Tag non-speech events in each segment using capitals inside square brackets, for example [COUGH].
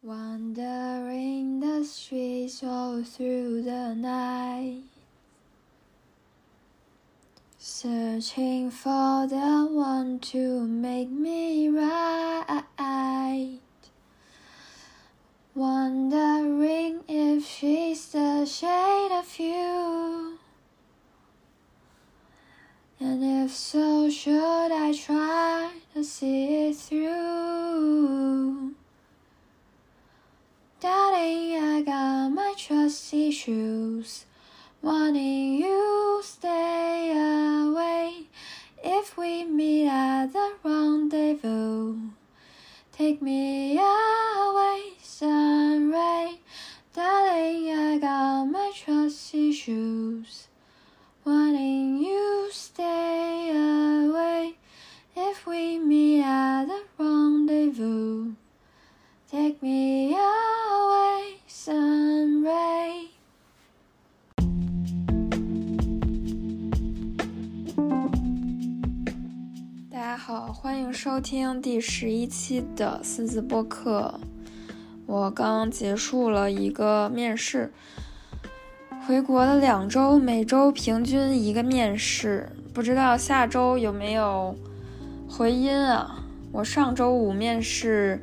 Wandering the streets all through the night, searching for the one to make me right. Wondering if she's the shade of you. And if so, should I try to see it through? Darling, I got my trust issues. Wanting you stay away. If we meet at the rendezvous, take me away, sunray. Darling, I got my trust issues. Wanting you stay away. 收听第十一期的四字播客。我刚结束了一个面试，回国了两周，每周平均一个面试，不知道下周有没有回音啊？我上周五面试，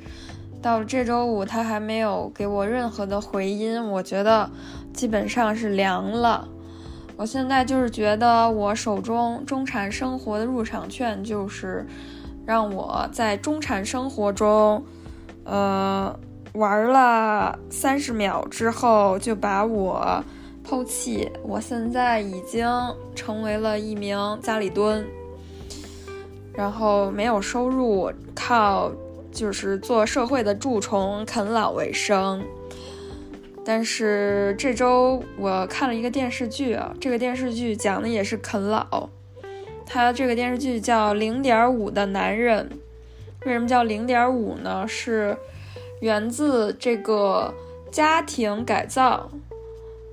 到这周五他还没有给我任何的回音，我觉得基本上是凉了。我现在就是觉得我手中中产生活的入场券，就是让我在中产生活中，呃，玩了三十秒之后就把我抛弃。我现在已经成为了一名家里蹲，然后没有收入，靠就是做社会的蛀虫啃老为生。但是这周我看了一个电视剧啊，这个电视剧讲的也是啃老。它这个电视剧叫《零点五的男人》，为什么叫零点五呢？是源自这个家庭改造，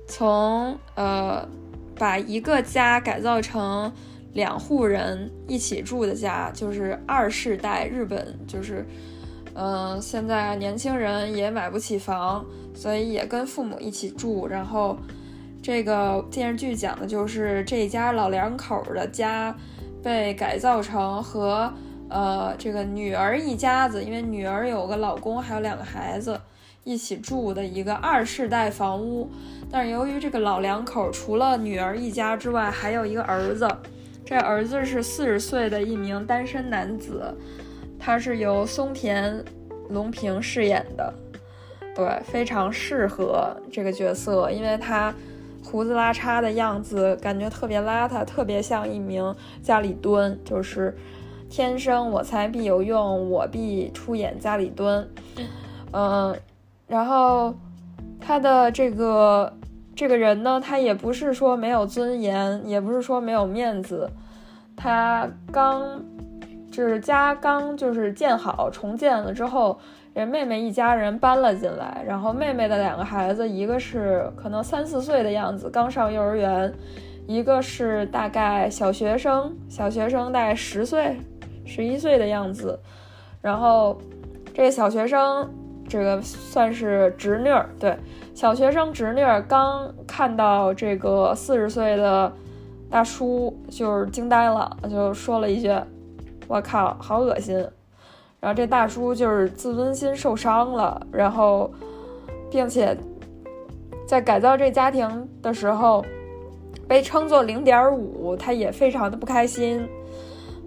从呃把一个家改造成两户人一起住的家，就是二世代日本，就是嗯、现在年轻人也买不起房。所以也跟父母一起住，然后这个电视剧讲的就是这家老两口的家被改造成和呃这个女儿一家子，因为女儿有个老公还有两个孩子一起住的一个二世代房屋。但是由于这个老两口除了女儿一家之外，还有一个儿子，这儿子是四十岁的一名单身男子，他是由松田龙平饰演的。对，非常适合这个角色，因为他胡子拉碴的样子，感觉特别邋遢，特别像一名家里蹲，就是天生我材必有用，我必出演家里蹲。嗯，然后他的这个这个人呢，他也不是说没有尊严，也不是说没有面子，他刚就是家刚就是建好重建了之后。人妹妹一家人搬了进来，然后妹妹的两个孩子，一个是可能三四岁的样子，刚上幼儿园；一个是大概小学生，小学生大概十岁、十一岁的样子。然后这个小学生，这个算是侄女儿，对，小学生侄女儿刚看到这个四十岁的大叔，就是惊呆了，就说了一句：“我靠，好恶心。”然后这大叔就是自尊心受伤了，然后，并且在改造这家庭的时候，被称作零点五，他也非常的不开心，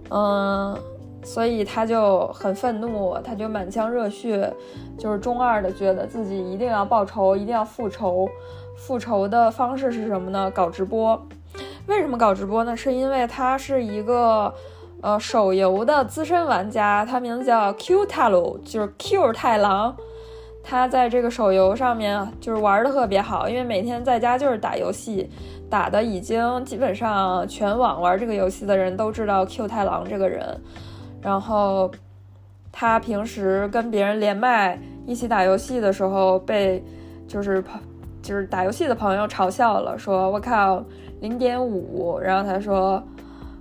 嗯，所以他就很愤怒，他就满腔热血，就是中二的觉得自己一定要报仇，一定要复仇，复仇的方式是什么呢？搞直播。为什么搞直播呢？是因为他是一个。呃，手游的资深玩家，他名字叫 Q 太郎，就是 Q 太郎。他在这个手游上面就是玩的特别好，因为每天在家就是打游戏，打的已经基本上全网玩这个游戏的人都知道 Q 太郎这个人。然后他平时跟别人连麦一起打游戏的时候，被就是朋就是打游戏的朋友嘲笑了，说我靠零点五，然后他说。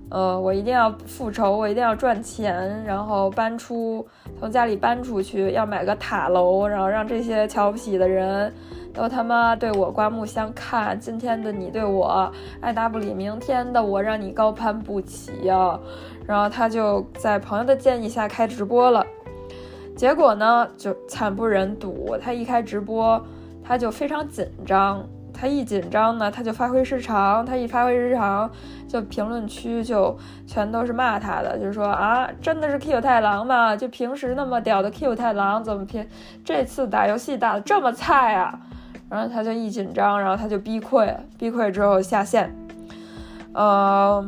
呃，我一定要复仇，我一定要赚钱，然后搬出从家里搬出去，要买个塔楼，然后让这些瞧不起的人都他妈对我刮目相看。今天的你对我爱答不理，明天的我让你高攀不起呀！然后他就在朋友的建议下开直播了，结果呢就惨不忍睹，他一开直播他就非常紧张。他一紧张呢，他就发挥失常。他一发挥失常，就评论区就全都是骂他的，就是说啊，真的是 Q 太郎吗？就平时那么屌的 Q 太郎，怎么平这次打游戏打的这么菜啊？然后他就一紧张，然后他就逼溃，逼溃之后下线。呃，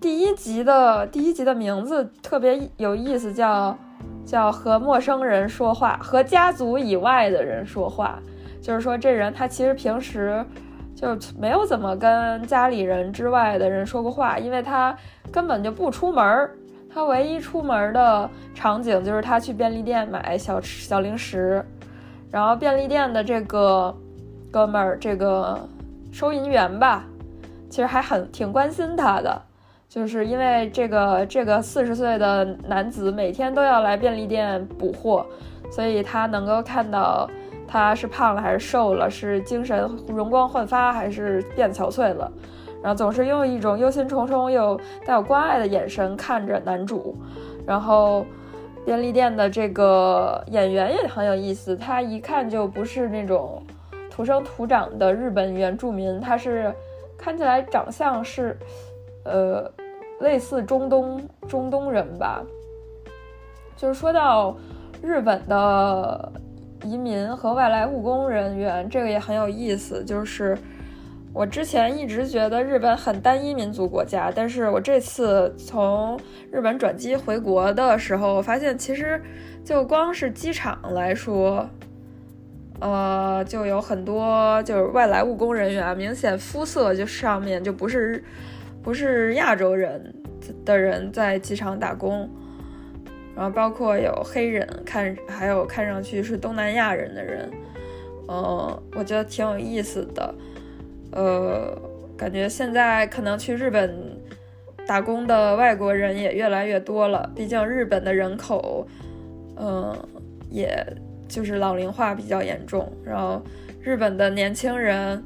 第一集的第一集的名字特别有意思，叫叫和陌生人说话，和家族以外的人说话。就是说，这人他其实平时就没有怎么跟家里人之外的人说过话，因为他根本就不出门儿。他唯一出门的场景就是他去便利店买小吃、小零食，然后便利店的这个哥们儿，这个收银员吧，其实还很挺关心他的，就是因为这个这个四十岁的男子每天都要来便利店补货，所以他能够看到。他是胖了还是瘦了？是精神容光焕发还是变憔悴了？然后总是用一种忧心忡忡又带有关爱的眼神看着男主。然后便利店的这个演员也很有意思，他一看就不是那种土生土长的日本原住民，他是看起来长相是呃类似中东中东人吧。就是说到日本的。移民和外来务工人员，这个也很有意思。就是我之前一直觉得日本很单一民族国家，但是我这次从日本转机回国的时候，我发现其实就光是机场来说，呃，就有很多就是外来务工人员，明显肤色就上面就不是不是亚洲人的人在机场打工。然后包括有黑人，看还有看上去是东南亚人的人，嗯，我觉得挺有意思的，呃，感觉现在可能去日本打工的外国人也越来越多了，毕竟日本的人口，嗯，也就是老龄化比较严重，然后日本的年轻人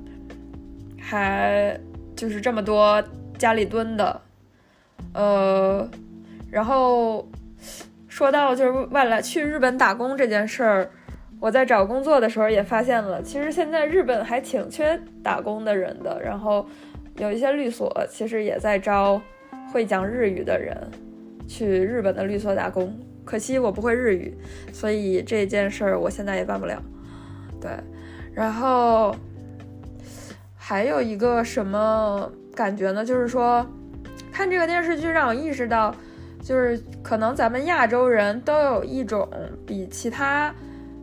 还就是这么多家里蹲的，呃，然后。说到就是外来去日本打工这件事儿，我在找工作的时候也发现了，其实现在日本还挺缺打工的人的。然后有一些律所其实也在招会讲日语的人去日本的律所打工。可惜我不会日语，所以这件事儿我现在也办不了。对，然后还有一个什么感觉呢？就是说看这个电视剧让我意识到。就是可能咱们亚洲人都有一种比其他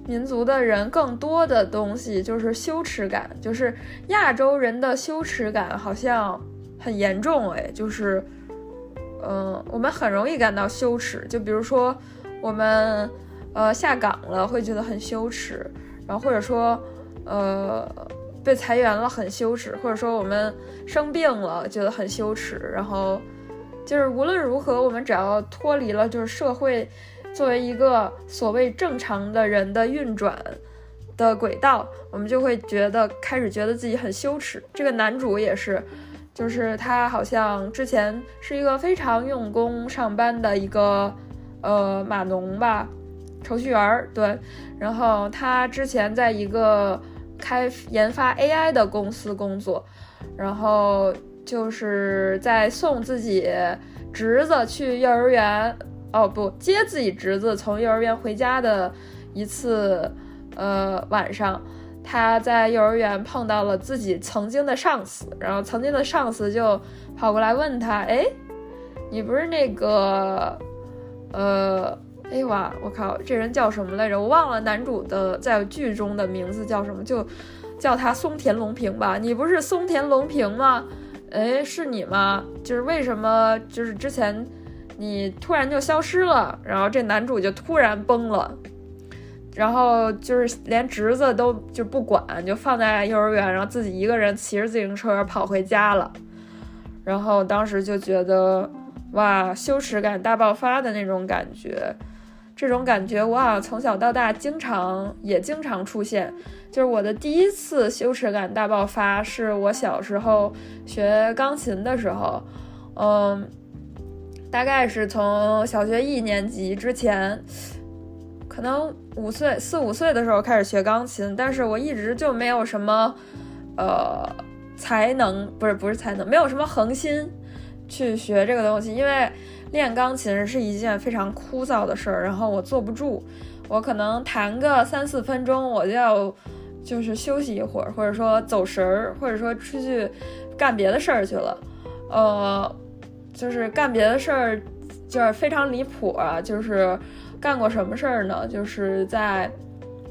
民族的人更多的东西，就是羞耻感。就是亚洲人的羞耻感好像很严重，哎，就是，嗯，我们很容易感到羞耻。就比如说我们呃下岗了会觉得很羞耻，然后或者说呃被裁员了很羞耻，或者说我们生病了觉得很羞耻，然后。就是无论如何，我们只要脱离了就是社会作为一个所谓正常的人的运转的轨道，我们就会觉得开始觉得自己很羞耻。这个男主也是，就是他好像之前是一个非常用功上班的一个呃码农吧，程序员对。然后他之前在一个开研发 AI 的公司工作，然后。就是在送自己侄子去幼儿园，哦不，接自己侄子从幼儿园回家的一次，呃晚上，他在幼儿园碰到了自己曾经的上司，然后曾经的上司就跑过来问他，哎，你不是那个，呃，哎哇，我靠，这人叫什么来着？我忘了男主的在剧中的名字叫什么，就叫他松田龙平吧。你不是松田龙平吗？哎，是你吗？就是为什么？就是之前你突然就消失了，然后这男主就突然崩了，然后就是连侄子都就不管，就放在幼儿园，然后自己一个人骑着自行车跑回家了。然后当时就觉得，哇，羞耻感大爆发的那种感觉，这种感觉我好像从小到大经常也经常出现。就是我的第一次羞耻感大爆发，是我小时候学钢琴的时候，嗯，大概是从小学一年级之前，可能五岁四五岁的时候开始学钢琴，但是我一直就没有什么，呃，才能不是不是才能，没有什么恒心去学这个东西，因为练钢琴是一件非常枯燥的事儿，然后我坐不住，我可能弹个三四分钟，我就要。就是休息一会儿，或者说走神儿，或者说出去干别的事儿去了，呃，就是干别的事儿，就是非常离谱啊！就是干过什么事儿呢？就是在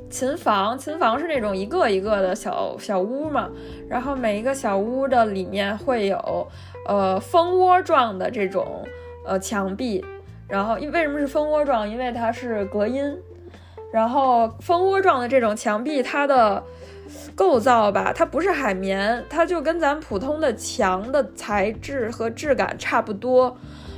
琴房，琴房是那种一个一个的小小屋嘛，然后每一个小屋的里面会有呃蜂窝状的这种呃墙壁，然后因为什么是蜂窝状？因为它是隔音。然后蜂窝状的这种墙壁，它的构造吧，它不是海绵，它就跟咱普通的墙的材质和质感差不多。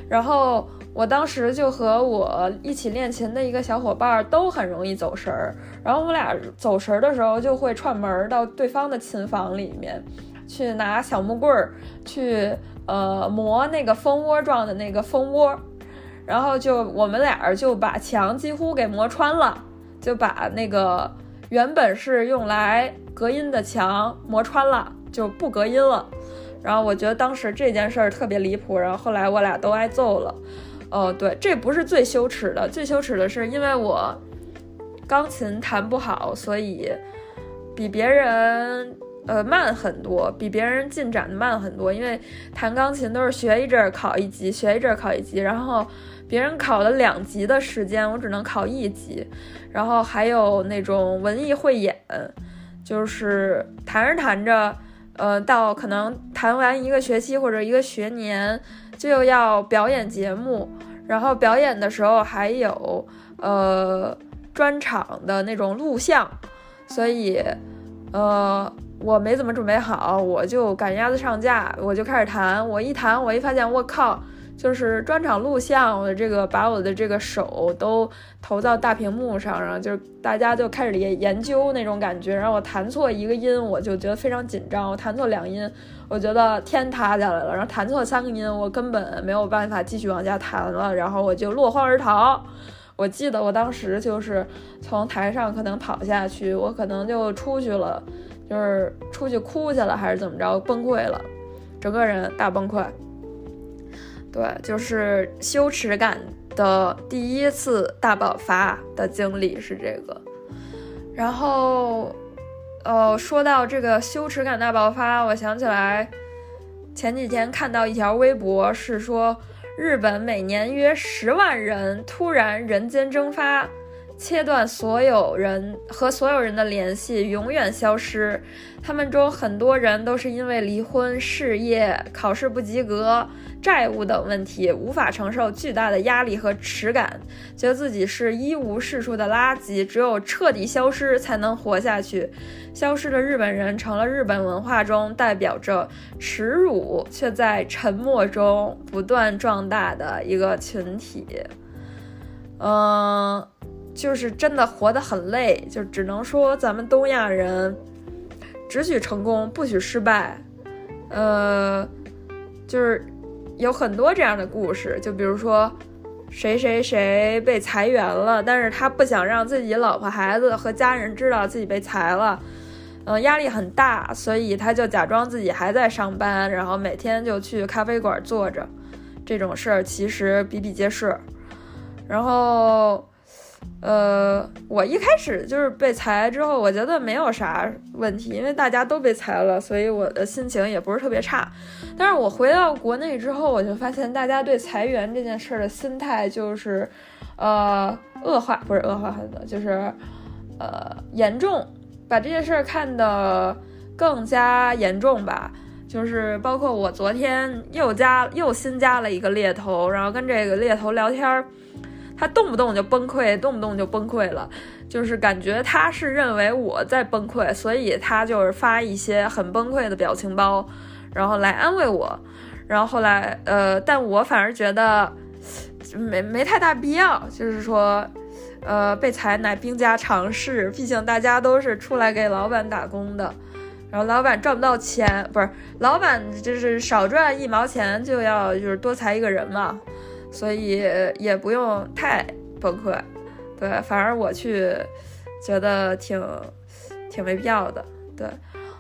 然后我当时就和我一起练琴的一个小伙伴都很容易走神儿，然后我们俩走神儿的时候就会串门到对方的琴房里面去拿小木棍儿去呃磨那个蜂窝状的那个蜂窝，然后就我们俩就把墙几乎给磨穿了。就把那个原本是用来隔音的墙磨穿了，就不隔音了。然后我觉得当时这件事儿特别离谱，然后后来我俩都挨揍了。哦，对，这不是最羞耻的，最羞耻的是因为我钢琴弹不好，所以比别人呃慢很多，比别人进展的慢很多。因为弹钢琴都是学一阵考一级，学一阵考一级，然后。别人考了两级的时间，我只能考一级，然后还有那种文艺汇演，就是弹着弹着，呃，到可能弹完一个学期或者一个学年，就要表演节目，然后表演的时候还有呃专场的那种录像，所以呃我没怎么准备好，我就赶鸭子上架，我就开始弹，我一弹，我一发现，我靠！就是专场录像，我的这个把我的这个手都投到大屏幕上，然后就是大家就开始研研究那种感觉。然后我弹错一个音，我就觉得非常紧张；我弹错两音，我觉得天塌下来了；然后弹错三个音，我根本没有办法继续往下弹了，然后我就落荒而逃。我记得我当时就是从台上可能跑下去，我可能就出去了，就是出去哭去了，还是怎么着，崩溃了，整个人大崩溃。对，就是羞耻感的第一次大爆发的经历是这个，然后，呃，说到这个羞耻感大爆发，我想起来前几天看到一条微博，是说日本每年约十万人突然人间蒸发。切断所有人和所有人的联系，永远消失。他们中很多人都是因为离婚、事业、考试不及格、债务等问题，无法承受巨大的压力和耻感，觉得自己是一无是处的垃圾，只有彻底消失才能活下去。消失的日本人成了日本文化中代表着耻辱却在沉默中不断壮大的一个群体。嗯。就是真的活得很累，就只能说咱们东亚人只许成功不许失败。呃，就是有很多这样的故事，就比如说谁谁谁被裁员了，但是他不想让自己老婆孩子和家人知道自己被裁了，嗯，压力很大，所以他就假装自己还在上班，然后每天就去咖啡馆坐着。这种事儿其实比比皆是，然后。呃，我一开始就是被裁之后，我觉得没有啥问题，因为大家都被裁了，所以我的心情也不是特别差。但是我回到国内之后，我就发现大家对裁员这件事的心态就是，呃，恶化，不是恶化很多，就是，呃，严重，把这件事儿看得更加严重吧。就是包括我昨天又加又新加了一个猎头，然后跟这个猎头聊天儿。他动不动就崩溃，动不动就崩溃了，就是感觉他是认为我在崩溃，所以他就是发一些很崩溃的表情包，然后来安慰我。然后后来呃，但我反而觉得没没太大必要，就是说。呃，被裁乃兵家常事，毕竟大家都是出来给老板打工的，然后老板赚不到钱，不是老板就是少赚一毛钱就要就是多裁一个人嘛，所以也不用太崩溃，对，反而我去觉得挺挺没必要的，对，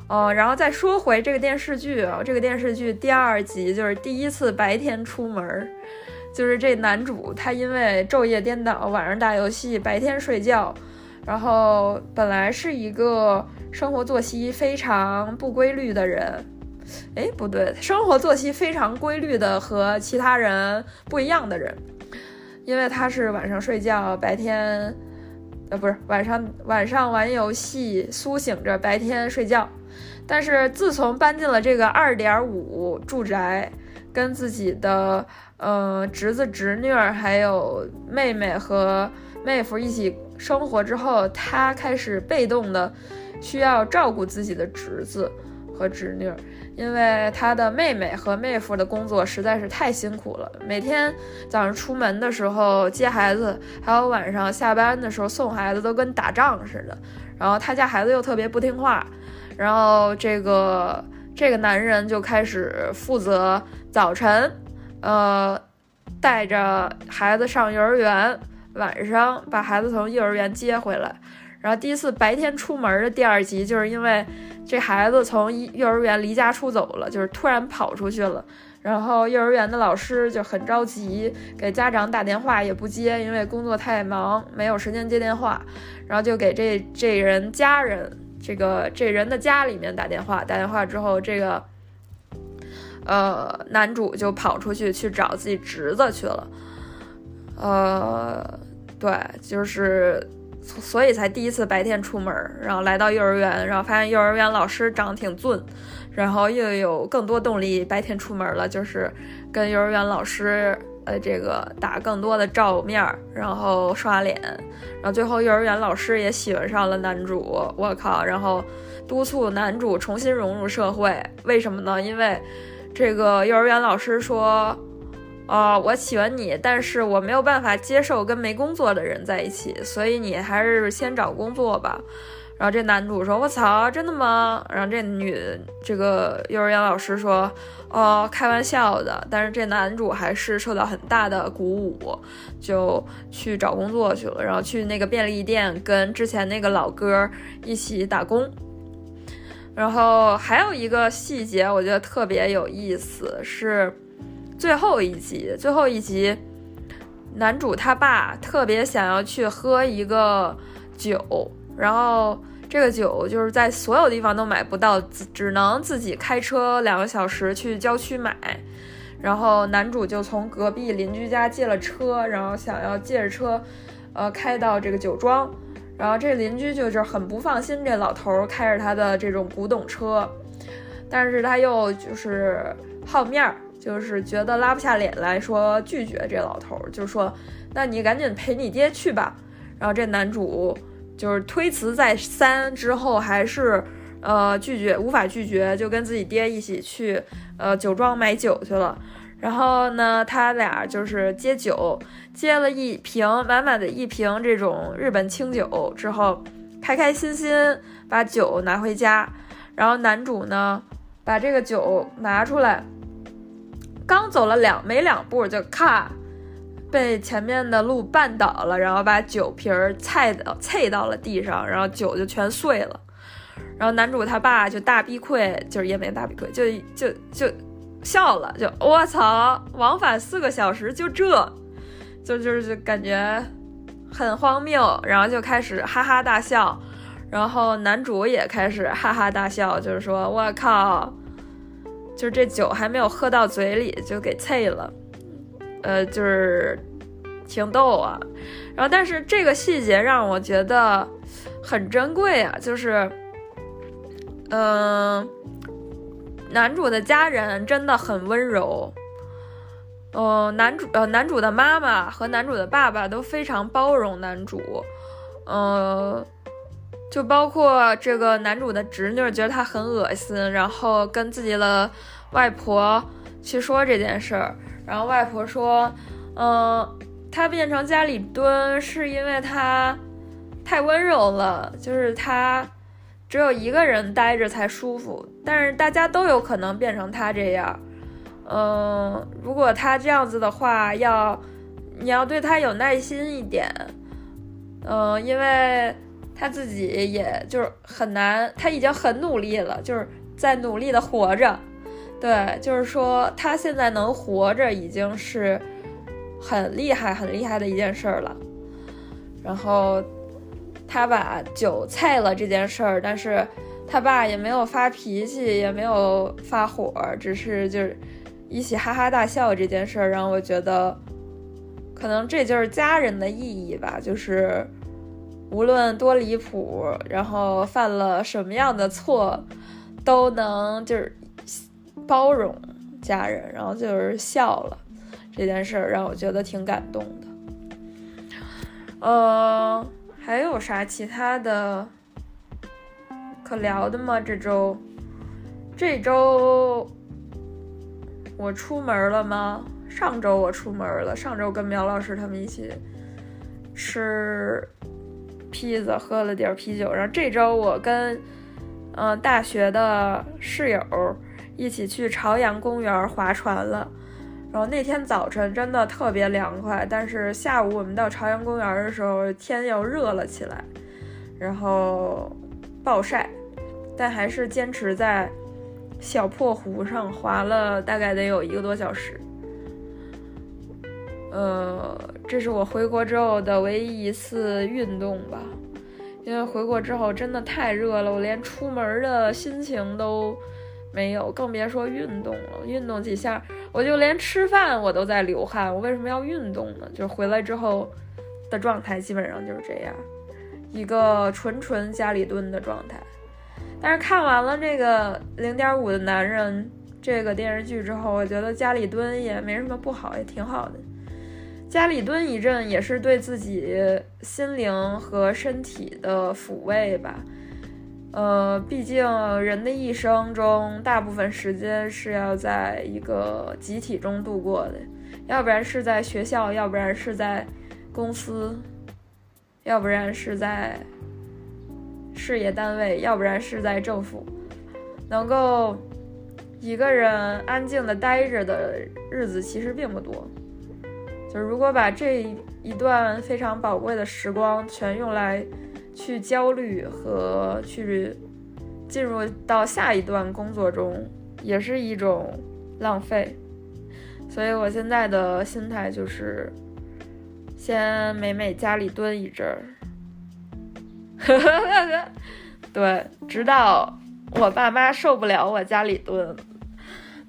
哦，然后再说回这个电视剧啊，这个电视剧第二集就是第一次白天出门。就是这男主，他因为昼夜颠倒，晚上打游戏，白天睡觉，然后本来是一个生活作息非常不规律的人，哎，不对，生活作息非常规律的和其他人不一样的人，因为他是晚上睡觉，白天，呃，不是晚上晚上玩游戏，苏醒着，白天睡觉，但是自从搬进了这个二点五住宅，跟自己的。呃，侄子、侄女儿还有妹妹和妹夫一起生活之后，他开始被动的需要照顾自己的侄子和侄女儿，因为他的妹妹和妹夫的工作实在是太辛苦了，每天早上出门的时候接孩子，还有晚上下班的时候送孩子，都跟打仗似的。然后他家孩子又特别不听话，然后这个这个男人就开始负责早晨。呃，带着孩子上幼儿园，晚上把孩子从幼儿园接回来。然后第一次白天出门的第二集，就是因为这孩子从幼儿园离家出走了，就是突然跑出去了。然后幼儿园的老师就很着急，给家长打电话也不接，因为工作太忙，没有时间接电话。然后就给这这人家人，这个这人的家里面打电话。打电话之后，这个。呃，男主就跑出去去找自己侄子去了，呃，对，就是，所以才第一次白天出门，然后来到幼儿园，然后发现幼儿园老师长得挺俊，然后又有更多动力白天出门了，就是跟幼儿园老师呃这个打更多的照面，然后刷脸，然后最后幼儿园老师也喜欢上了男主，我靠，然后督促男主重新融入社会，为什么呢？因为。这个幼儿园老师说：“哦，我喜欢你，但是我没有办法接受跟没工作的人在一起，所以你还是先找工作吧。”然后这男主说：“我操，真的吗？”然后这女这个幼儿园老师说：“哦，开玩笑的。”但是这男主还是受到很大的鼓舞，就去找工作去了，然后去那个便利店跟之前那个老哥一起打工。然后还有一个细节，我觉得特别有意思，是最后一集。最后一集，男主他爸特别想要去喝一个酒，然后这个酒就是在所有地方都买不到，只只能自己开车两个小时去郊区买。然后男主就从隔壁邻居家借了车，然后想要借着车，呃，开到这个酒庄。然后这邻居就是很不放心这老头开着他的这种古董车，但是他又就是好面儿，就是觉得拉不下脸来说拒绝这老头，就说那你赶紧陪你爹去吧。然后这男主就是推辞再三之后，还是呃拒绝，无法拒绝，就跟自己爹一起去呃酒庄买酒去了。然后呢，他俩就是接酒，接了一瓶满满的一瓶这种日本清酒之后，开开心心把酒拿回家。然后男主呢，把这个酒拿出来，刚走了两没两步，就咔，被前面的路绊倒了，然后把酒瓶儿踩到踩到了地上，然后酒就全碎了。然后男主他爸就大逼愧，就是也没大逼愧，就就就。笑了，就我操，往返四个小时，就这，就就是就感觉很荒谬，然后就开始哈哈大笑，然后男主也开始哈哈大笑，就是说我靠，就是这酒还没有喝到嘴里就给啐了，呃，就是挺逗啊，然后但是这个细节让我觉得很珍贵啊，就是，嗯。男主的家人真的很温柔，呃，男主呃男主的妈妈和男主的爸爸都非常包容男主，呃，就包括这个男主的侄女觉得他很恶心，然后跟自己的外婆去说这件事儿，然后外婆说，嗯，他变成家里蹲是因为他太温柔了，就是他只有一个人待着才舒服，但是大家都有可能变成他这样，嗯，如果他这样子的话，要你要对他有耐心一点，嗯，因为他自己也就是很难，他已经很努力了，就是在努力的活着。对，就是说他现在能活着已经是很厉害、很厉害的一件事儿了。然后他把酒菜了这件事儿，但是他爸也没有发脾气，也没有发火，只是就是一起哈哈大笑这件事儿，让我觉得可能这就是家人的意义吧。就是无论多离谱，然后犯了什么样的错，都能就是。包容家人，然后就是笑了，这件事儿让我觉得挺感动的。呃，还有啥其他的可聊的吗？这周，这周我出门了吗？上周我出门了，上周跟苗老师他们一起吃披萨，喝了点啤酒。然后这周我跟嗯大学的室友。一起去朝阳公园划船了，然后那天早晨真的特别凉快，但是下午我们到朝阳公园的时候天又热了起来，然后暴晒，但还是坚持在小破湖上划了大概得有一个多小时。呃，这是我回国之后的唯一一次运动吧，因为回国之后真的太热了，我连出门的心情都。没有，更别说运动了。运动几下，我就连吃饭我都在流汗。我为什么要运动呢？就回来之后的状态基本上就是这样，一个纯纯家里蹲的状态。但是看完了这个零点五的男人这个电视剧之后，我觉得家里蹲也没什么不好，也挺好的。家里蹲一阵也是对自己心灵和身体的抚慰吧。呃，毕竟人的一生中，大部分时间是要在一个集体中度过的，要不然是在学校，要不然是在公司，要不然是在事业单位，要不然是在政府。能够一个人安静的待着的日子其实并不多。就是如果把这一段非常宝贵的时光全用来。去焦虑和去进入到下一段工作中，也是一种浪费。所以我现在的心态就是，先美美家里蹲一阵儿，[LAUGHS] 对，直到我爸妈受不了我家里蹲。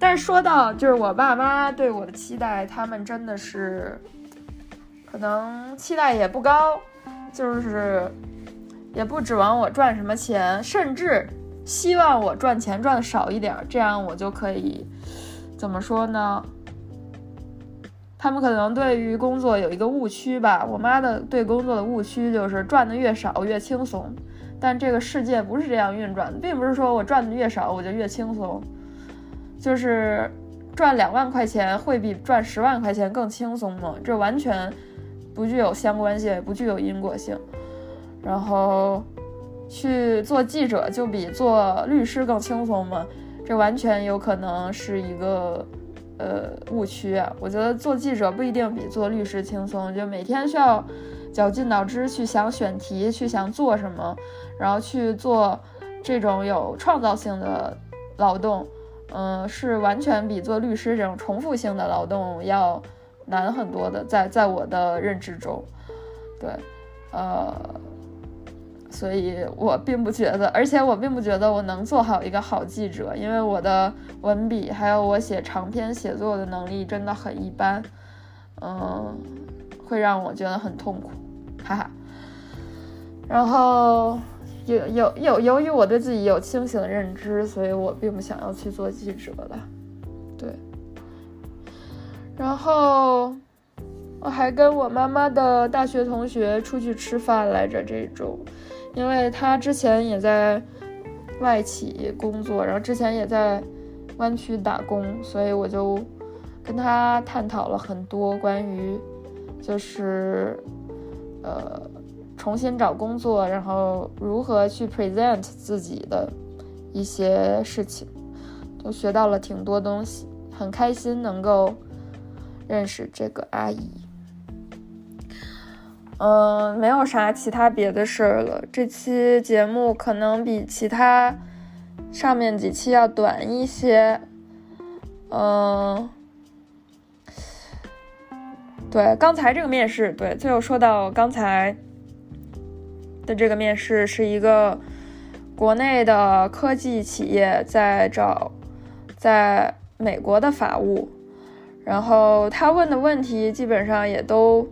但是说到就是我爸妈对我的期待，他们真的是可能期待也不高，就是。也不指望我赚什么钱，甚至希望我赚钱赚的少一点，这样我就可以怎么说呢？他们可能对于工作有一个误区吧。我妈的对工作的误区就是赚的越少越轻松，但这个世界不是这样运转的，并不是说我赚的越少我就越轻松，就是赚两万块钱会比赚十万块钱更轻松吗？这完全不具有相关性，不具有因果性。然后去做记者就比做律师更轻松吗？这完全有可能是一个呃误区啊！我觉得做记者不一定比做律师轻松，就每天需要绞尽脑汁去想选题，去想做什么，然后去做这种有创造性的劳动，嗯，是完全比做律师这种重复性的劳动要难很多的，在在我的认知中，对，呃。所以我并不觉得，而且我并不觉得我能做好一个好记者，因为我的文笔还有我写长篇写作的能力真的很一般，嗯，会让我觉得很痛苦，哈哈。然后有有有，由于我对自己有清醒的认知，所以我并不想要去做记者了，对。然后我还跟我妈妈的大学同学出去吃饭来着，这周。因为他之前也在外企工作，然后之前也在湾区打工，所以我就跟他探讨了很多关于就是呃重新找工作，然后如何去 present 自己的一些事情，都学到了挺多东西，很开心能够认识这个阿姨。嗯，没有啥其他别的事儿了。这期节目可能比其他上面几期要短一些。嗯，对，刚才这个面试，对，最后说到刚才的这个面试是一个国内的科技企业在找在美国的法务，然后他问的问题基本上也都。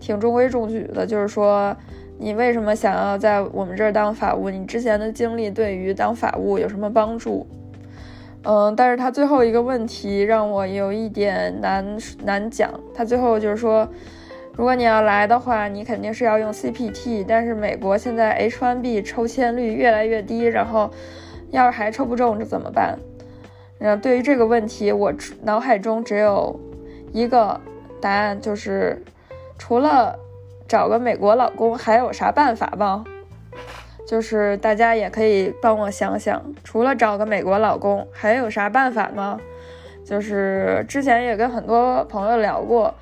挺中规中矩的，就是说，你为什么想要在我们这儿当法务？你之前的经历对于当法务有什么帮助？嗯，但是他最后一个问题让我有一点难难讲。他最后就是说，如果你要来的话，你肯定是要用 CPT，但是美国现在 H1B 抽签率越来越低，然后要是还抽不中，这怎么办？然后对于这个问题，我脑海中只有一个答案，就是。除了找个美国老公，还有啥办法吗？就是大家也可以帮我想想，除了找个美国老公，还有啥办法吗？就是之前也跟很多朋友聊过，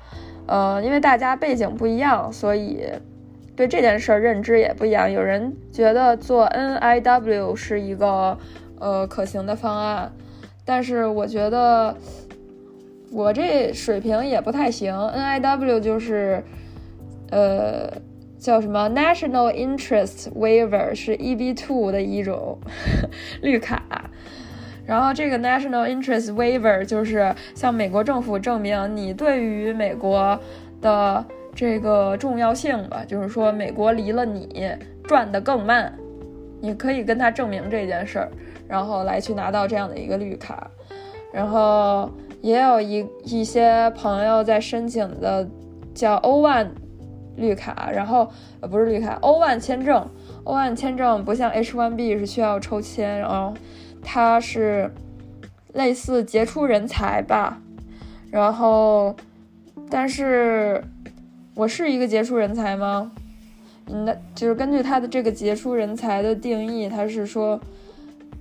呃，因为大家背景不一样，所以对这件事儿认知也不一样。有人觉得做 NIW 是一个呃可行的方案，但是我觉得。我这水平也不太行，NIW 就是，呃，叫什么 National Interest Waiver 是 EB2 的一种 [LAUGHS] 绿卡，然后这个 National Interest Waiver 就是向美国政府证明你对于美国的这个重要性吧，就是说美国离了你转得更慢，你可以跟他证明这件事儿，然后来去拿到这样的一个绿卡，然后。也有一一些朋友在申请的叫 O1 绿卡，然后呃不是绿卡，O1 签证。，O1 签证不像 H1B 是需要抽签，然后它是类似杰出人才吧。然后，但是我是一个杰出人才吗？那就是根据他的这个杰出人才的定义，他是说。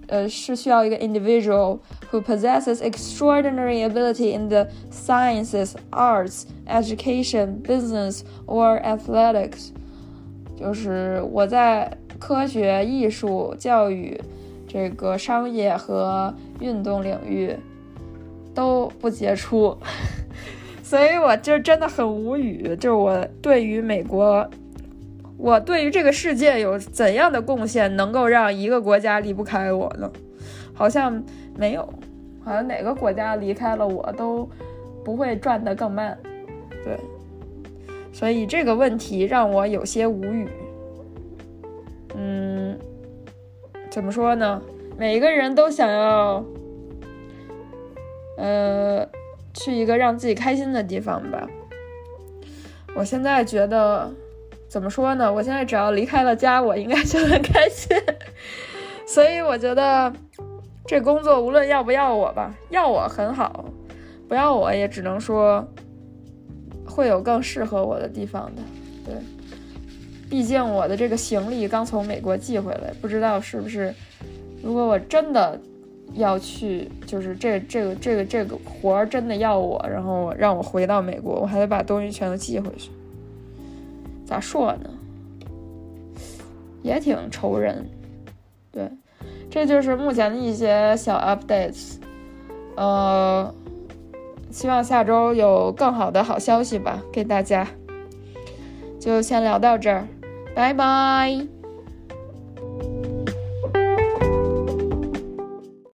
呃，是需要一个 individual who possesses extraordinary ability in the sciences, arts, education, business or athletics。就是我在科学、艺术、教育、这个商业和运动领域都不杰出，[LAUGHS] 所以我就真的很无语。就是我对于美国。我对于这个世界有怎样的贡献，能够让一个国家离不开我呢？好像没有，好像哪个国家离开了我都不会转得更慢。对，所以这个问题让我有些无语。嗯，怎么说呢？每一个人都想要，呃，去一个让自己开心的地方吧。我现在觉得。怎么说呢？我现在只要离开了家，我应该就很开心。[LAUGHS] 所以我觉得这工作无论要不要我吧，要我很好，不要我也只能说会有更适合我的地方的。对，毕竟我的这个行李刚从美国寄回来，不知道是不是。如果我真的要去，就是这这个这个这个活儿真的要我，然后让我回到美国，我还得把东西全都寄回去。咋说呢，也挺愁人。对，这就是目前的一些小 updates。呃，希望下周有更好的好消息吧，给大家。就先聊到这儿，バイバイ。